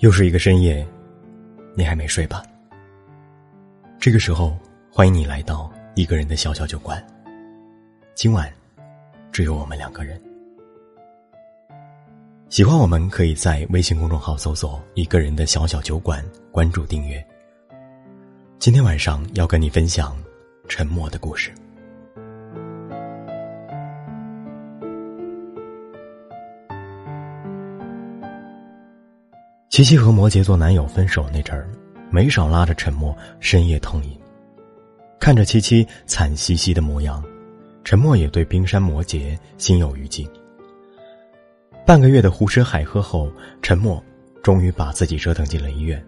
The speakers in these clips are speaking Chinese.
又是一个深夜，你还没睡吧？这个时候，欢迎你来到一个人的小小酒馆。今晚，只有我们两个人。喜欢我们，可以在微信公众号搜索“一个人的小小酒馆”，关注订阅。今天晚上要跟你分享沉默的故事。七七和摩羯座男友分手那阵儿，没少拉着沉默深夜痛饮。看着七七惨兮兮的模样，沉默也对冰山摩羯心有余悸。半个月的胡吃海喝后，沉默终于把自己折腾进了医院。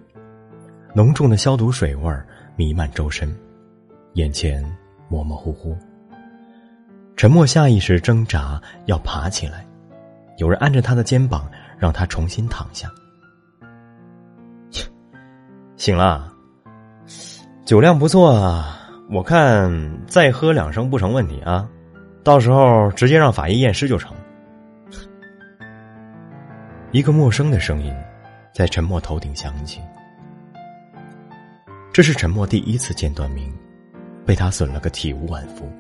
浓重的消毒水味儿弥漫周身，眼前模模糊糊。沉默下意识挣扎要爬起来，有人按着他的肩膀，让他重新躺下。醒了，酒量不错啊！我看再喝两升不成问题啊，到时候直接让法医验尸就成。一个陌生的声音在沉默头顶响起，这是沉默第一次见段明，被他损了个体无完肤。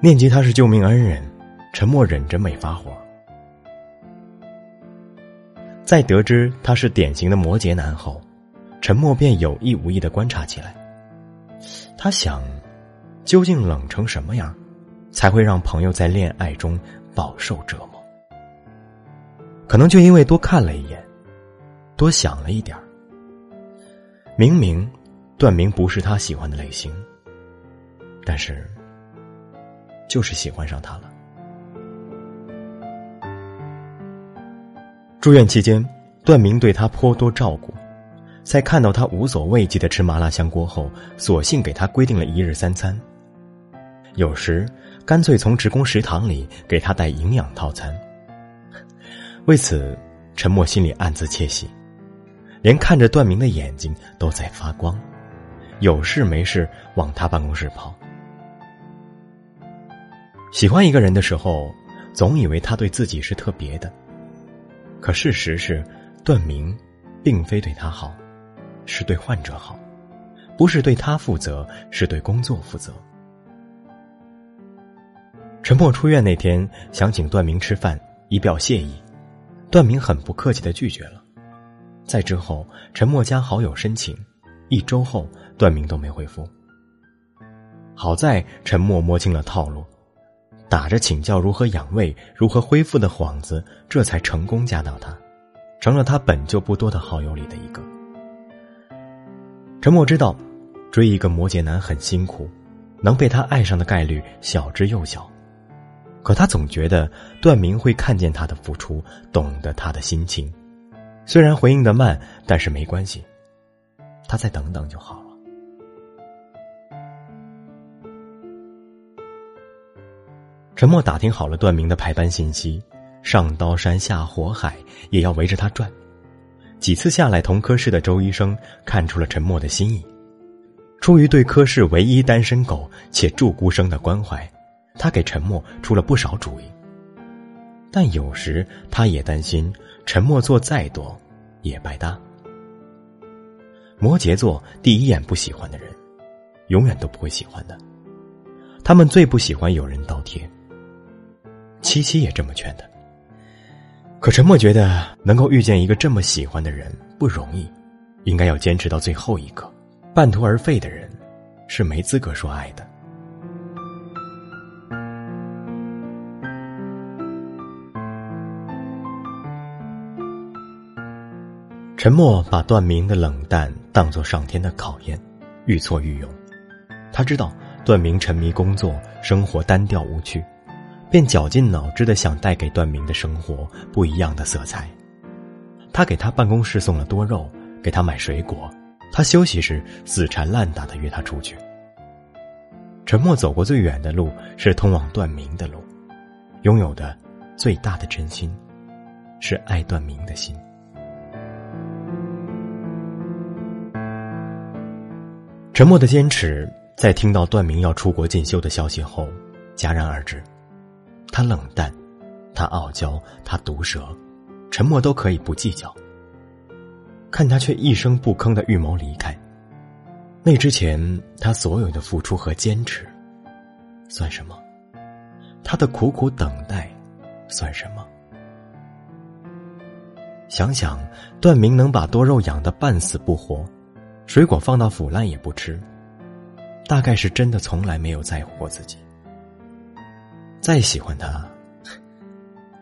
念及他是救命恩人，沉默忍着没发火。在得知他是典型的摩羯男后。沉默便有意无意的观察起来。他想，究竟冷成什么样，才会让朋友在恋爱中饱受折磨？可能就因为多看了一眼，多想了一点明明段明不是他喜欢的类型，但是就是喜欢上他了。住院期间，段明对他颇多照顾。在看到他无所畏惧的吃麻辣香锅后，索性给他规定了一日三餐。有时干脆从职工食堂里给他带营养套餐。为此，陈默心里暗自窃喜，连看着段明的眼睛都在发光，有事没事往他办公室跑。喜欢一个人的时候，总以为他对自己是特别的，可事实是，段明并非对他好。是对患者好，不是对他负责，是对工作负责。陈默出院那天想请段明吃饭，以表谢意，段明很不客气的拒绝了。在之后，陈默加好友申请，一周后段明都没回复。好在陈默摸清了套路，打着请教如何养胃、如何恢复的幌子，这才成功加到他，成了他本就不多的好友里的一个。陈默知道，追一个摩羯男很辛苦，能被他爱上的概率小之又小。可他总觉得段明会看见他的付出，懂得他的心情。虽然回应的慢，但是没关系，他再等等就好了。陈默打听好了段明的排班信息，上刀山下火海也要围着他转。几次下来，同科室的周医生看出了陈默的心意。出于对科室唯一单身狗且祝孤生的关怀，他给陈默出了不少主意。但有时他也担心，陈默做再多，也白搭。摩羯座第一眼不喜欢的人，永远都不会喜欢的。他们最不喜欢有人倒贴。七七也这么劝他。可陈默觉得能够遇见一个这么喜欢的人不容易，应该要坚持到最后一刻。半途而废的人，是没资格说爱的。陈默把段明的冷淡当作上天的考验，愈挫愈勇。他知道段明沉迷工作，生活单调无趣。便绞尽脑汁的想带给段明的生活不一样的色彩。他给他办公室送了多肉，给他买水果。他休息时死缠烂打的约他出去。沉默走过最远的路是通往段明的路，拥有的最大的真心，是爱段明的心。沉默的坚持，在听到段明要出国进修的消息后，戛然而止。他冷淡，他傲娇，他毒舌，沉默都可以不计较，看他却一声不吭的预谋离开。那之前，他所有的付出和坚持，算什么？他的苦苦等待，算什么？想想段明能把多肉养得半死不活，水果放到腐烂也不吃，大概是真的从来没有在乎过自己。再喜欢他，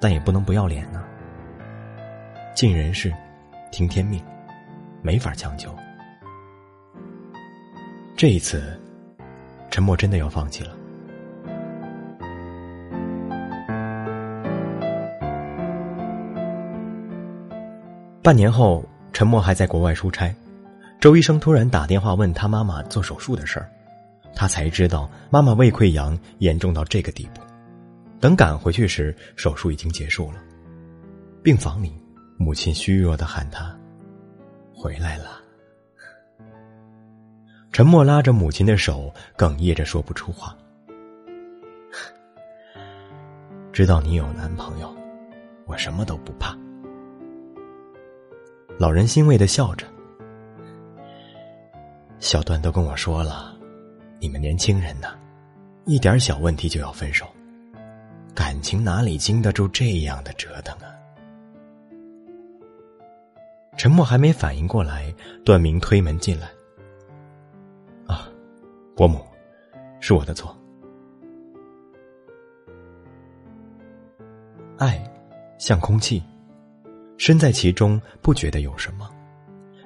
但也不能不要脸呢。尽人事，听天命，没法强求。这一次，陈默真的要放弃了。半年后，陈默还在国外出差，周医生突然打电话问他妈妈做手术的事儿，他才知道妈妈胃溃疡严重到这个地步。等赶回去时，手术已经结束了。病房里，母亲虚弱的喊他：“回来了。”陈默拉着母亲的手，哽咽着说不出话。知道你有男朋友，我什么都不怕。老人欣慰的笑着。小段都跟我说了，你们年轻人呢，一点小问题就要分手，感情哪里经得住这样的折腾啊？陈默还没反应过来，段明推门进来。啊伯母，是我的错。爱像空气，身在其中不觉得有什么，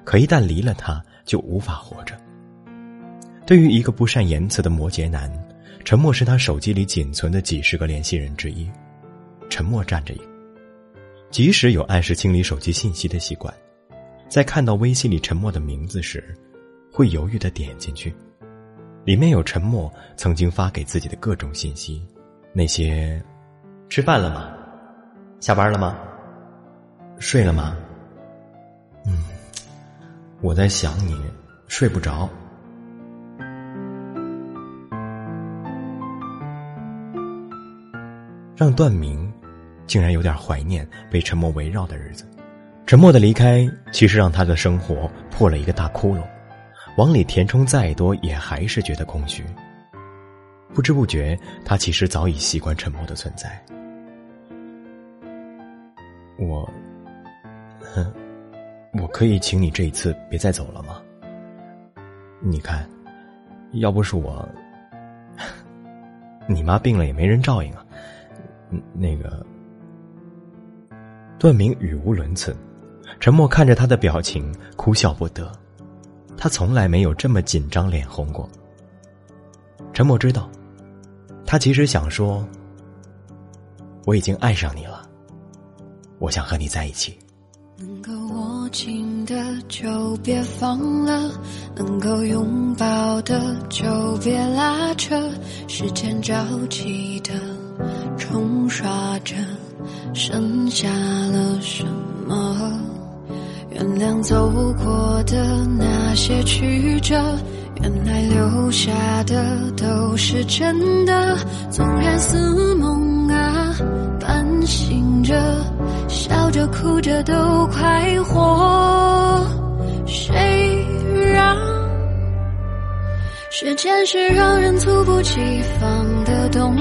可一旦离了他，就无法活着。对于一个不善言辞的摩羯男，沉默是他手机里仅存的几十个联系人之一。沉默站着一，即使有按时清理手机信息的习惯，在看到微信里沉默的名字时，会犹豫的点进去。里面有沉默曾经发给自己的各种信息，那些，吃饭了吗？下班了吗？睡了吗？嗯，我在想你，睡不着。让段明竟然有点怀念被沉默围绕的日子。沉默的离开，其实让他的生活破了一个大窟窿。往里填充再多，也还是觉得空虚。不知不觉，他其实早已习惯沉默的存在。我，哼，我可以请你这一次别再走了吗？你看，要不是我，你妈病了也没人照应啊。那个，段明语无伦次，沉默看着他的表情，哭笑不得。他从来没有这么紧张、脸红过。陈默知道，他其实想说：“我已经爱上你了，我想和你在一起。”能够握紧的就别放了，能够拥抱的就别拉扯，时间着急的冲刷着，剩下了什么？原谅走过的那些曲折，原来留下的都是真的。纵然似梦啊，半醒着，笑着哭着都快活。谁让时间是让人猝不及防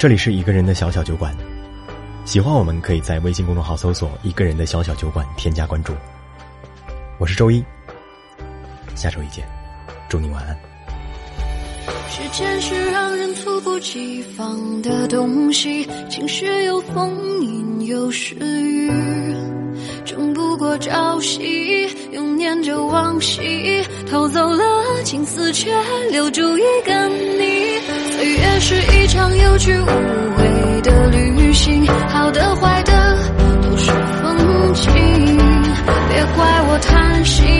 这里是一个人的小小酒馆。喜欢我们，可以在微信公众号搜索“一个人的小小酒馆”，添加关注。我是周一，下周一见，祝你晚安。时间是让人猝不及防的东西，晴时有风，阴有时雨，争不过朝夕，又念着往昔，偷走了青丝，却留住一个你。岁月是一场有去无回的旅行好的坏的都是风景别怪我贪心。